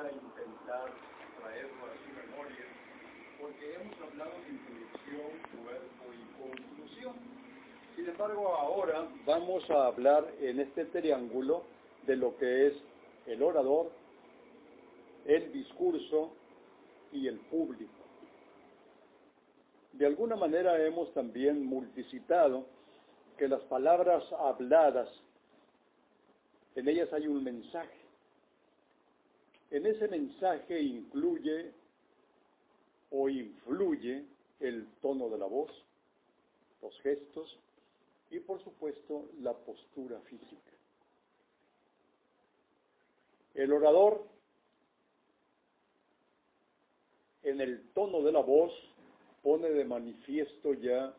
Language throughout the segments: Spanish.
a intentar traerlo a su memoria, porque hemos hablado de introducción, cuerpo y conclusión. Sin embargo, ahora vamos a hablar en este triángulo de lo que es el orador, el discurso y el público. De alguna manera hemos también multicitado que las palabras habladas, en ellas hay un mensaje. En ese mensaje incluye o influye el tono de la voz, los gestos y por supuesto la postura física. El orador en el tono de la voz pone de manifiesto ya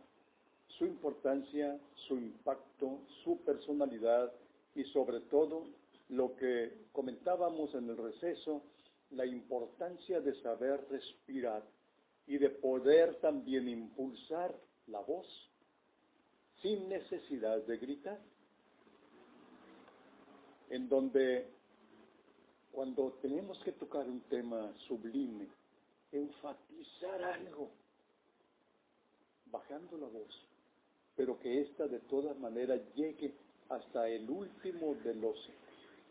su importancia, su impacto, su personalidad y sobre todo lo que comentábamos en el receso, la importancia de saber respirar y de poder también impulsar la voz sin necesidad de gritar. En donde cuando tenemos que tocar un tema sublime, enfatizar algo, bajando la voz, pero que ésta de todas maneras llegue hasta el último de los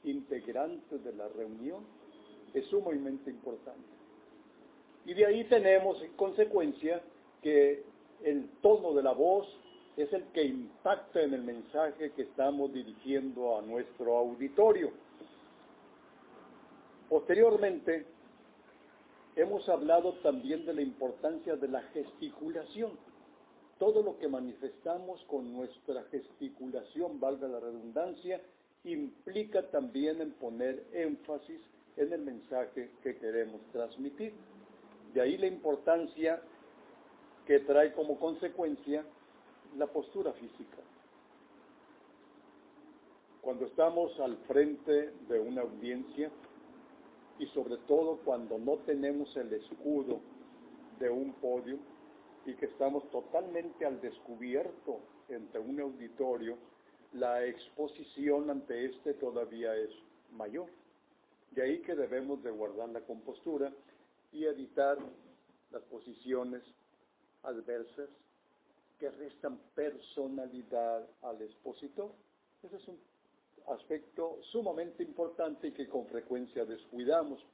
integrantes de la reunión, es sumamente importante. Y de ahí tenemos en consecuencia que el tono de la voz es el que impacta en el mensaje que estamos dirigiendo a nuestro auditorio. Posteriormente, hemos hablado también de la importancia de la gesticulación todo lo que manifestamos con nuestra gesticulación, valga la redundancia, implica también en poner énfasis en el mensaje que queremos transmitir. De ahí la importancia que trae como consecuencia la postura física. Cuando estamos al frente de una audiencia y sobre todo cuando no tenemos el escudo de un podio, y que estamos totalmente al descubierto entre un auditorio, la exposición ante este todavía es mayor. De ahí que debemos de guardar la compostura y evitar las posiciones adversas que restan personalidad al expositor. Ese es un aspecto sumamente importante y que con frecuencia descuidamos.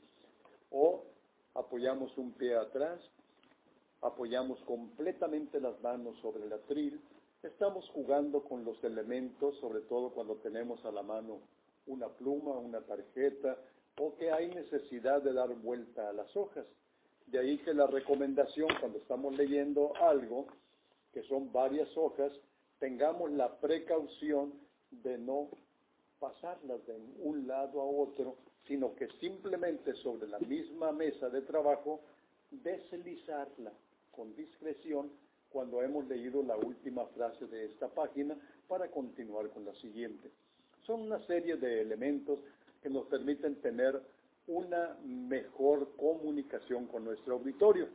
O apoyamos un pie atrás apoyamos completamente las manos sobre el atril, estamos jugando con los elementos, sobre todo cuando tenemos a la mano una pluma, una tarjeta, o que hay necesidad de dar vuelta a las hojas. De ahí que la recomendación cuando estamos leyendo algo, que son varias hojas, tengamos la precaución de no pasarlas de un lado a otro, sino que simplemente sobre la misma mesa de trabajo deslizarla con discreción cuando hemos leído la última frase de esta página para continuar con la siguiente. Son una serie de elementos que nos permiten tener una mejor comunicación con nuestro auditorio.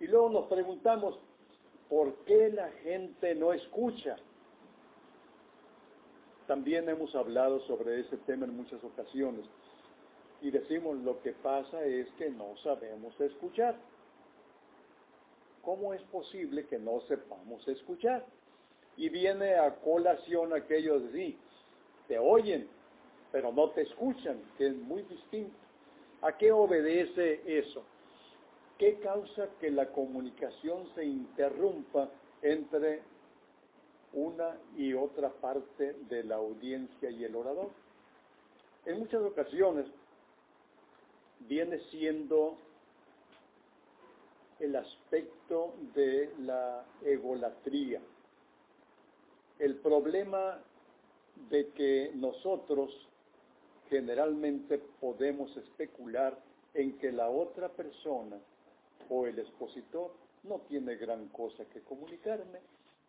Y luego nos preguntamos, ¿por qué la gente no escucha? También hemos hablado sobre ese tema en muchas ocasiones y decimos lo que pasa es que no sabemos escuchar. ¿Cómo es posible que no sepamos escuchar? Y viene a colación aquellos de sí, te oyen, pero no te escuchan, que es muy distinto. ¿A qué obedece eso? ¿Qué causa que la comunicación se interrumpa entre una y otra parte de la audiencia y el orador? En muchas ocasiones viene siendo el aspecto de la egolatría. El problema de que nosotros generalmente podemos especular en que la otra persona o el expositor no tiene gran cosa que comunicarme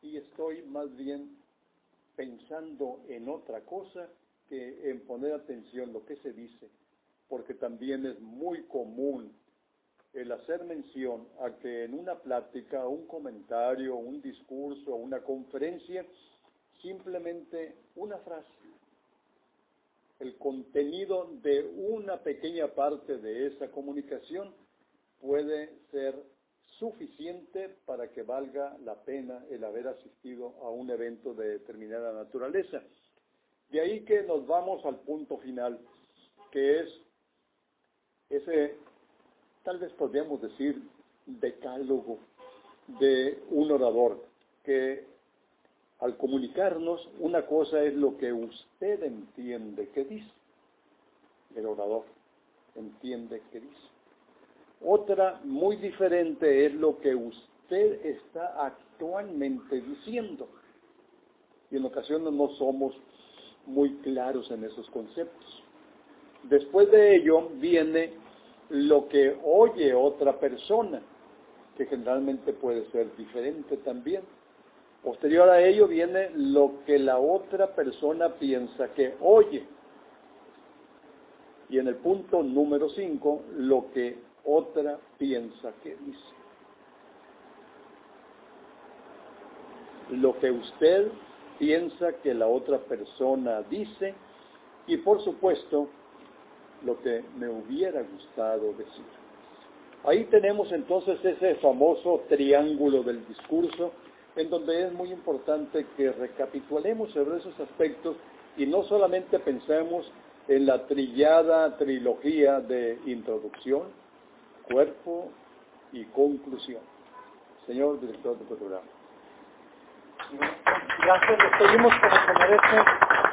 y estoy más bien pensando en otra cosa que en poner atención lo que se dice, porque también es muy común el hacer mención a que en una plática, un comentario, un discurso, una conferencia, simplemente una frase el contenido de una pequeña parte de esa comunicación puede ser suficiente para que valga la pena el haber asistido a un evento de determinada naturaleza. De ahí que nos vamos al punto final, que es ese, tal vez podríamos decir, decálogo de un orador, que al comunicarnos, una cosa es lo que usted entiende que dice, el orador entiende que dice. Otra muy diferente es lo que usted está actualmente diciendo. Y en ocasiones no somos muy claros en esos conceptos. Después de ello viene lo que oye otra persona, que generalmente puede ser diferente también. Posterior a ello viene lo que la otra persona piensa que oye. Y en el punto número 5, lo que otra piensa que dice. Lo que usted piensa que la otra persona dice y por supuesto lo que me hubiera gustado decir. Ahí tenemos entonces ese famoso triángulo del discurso en donde es muy importante que recapitulemos sobre esos aspectos y no solamente pensemos en la trillada trilogía de introducción, cuerpo y conclusión. Señor director del programa. Gracias, pedimos como se merece.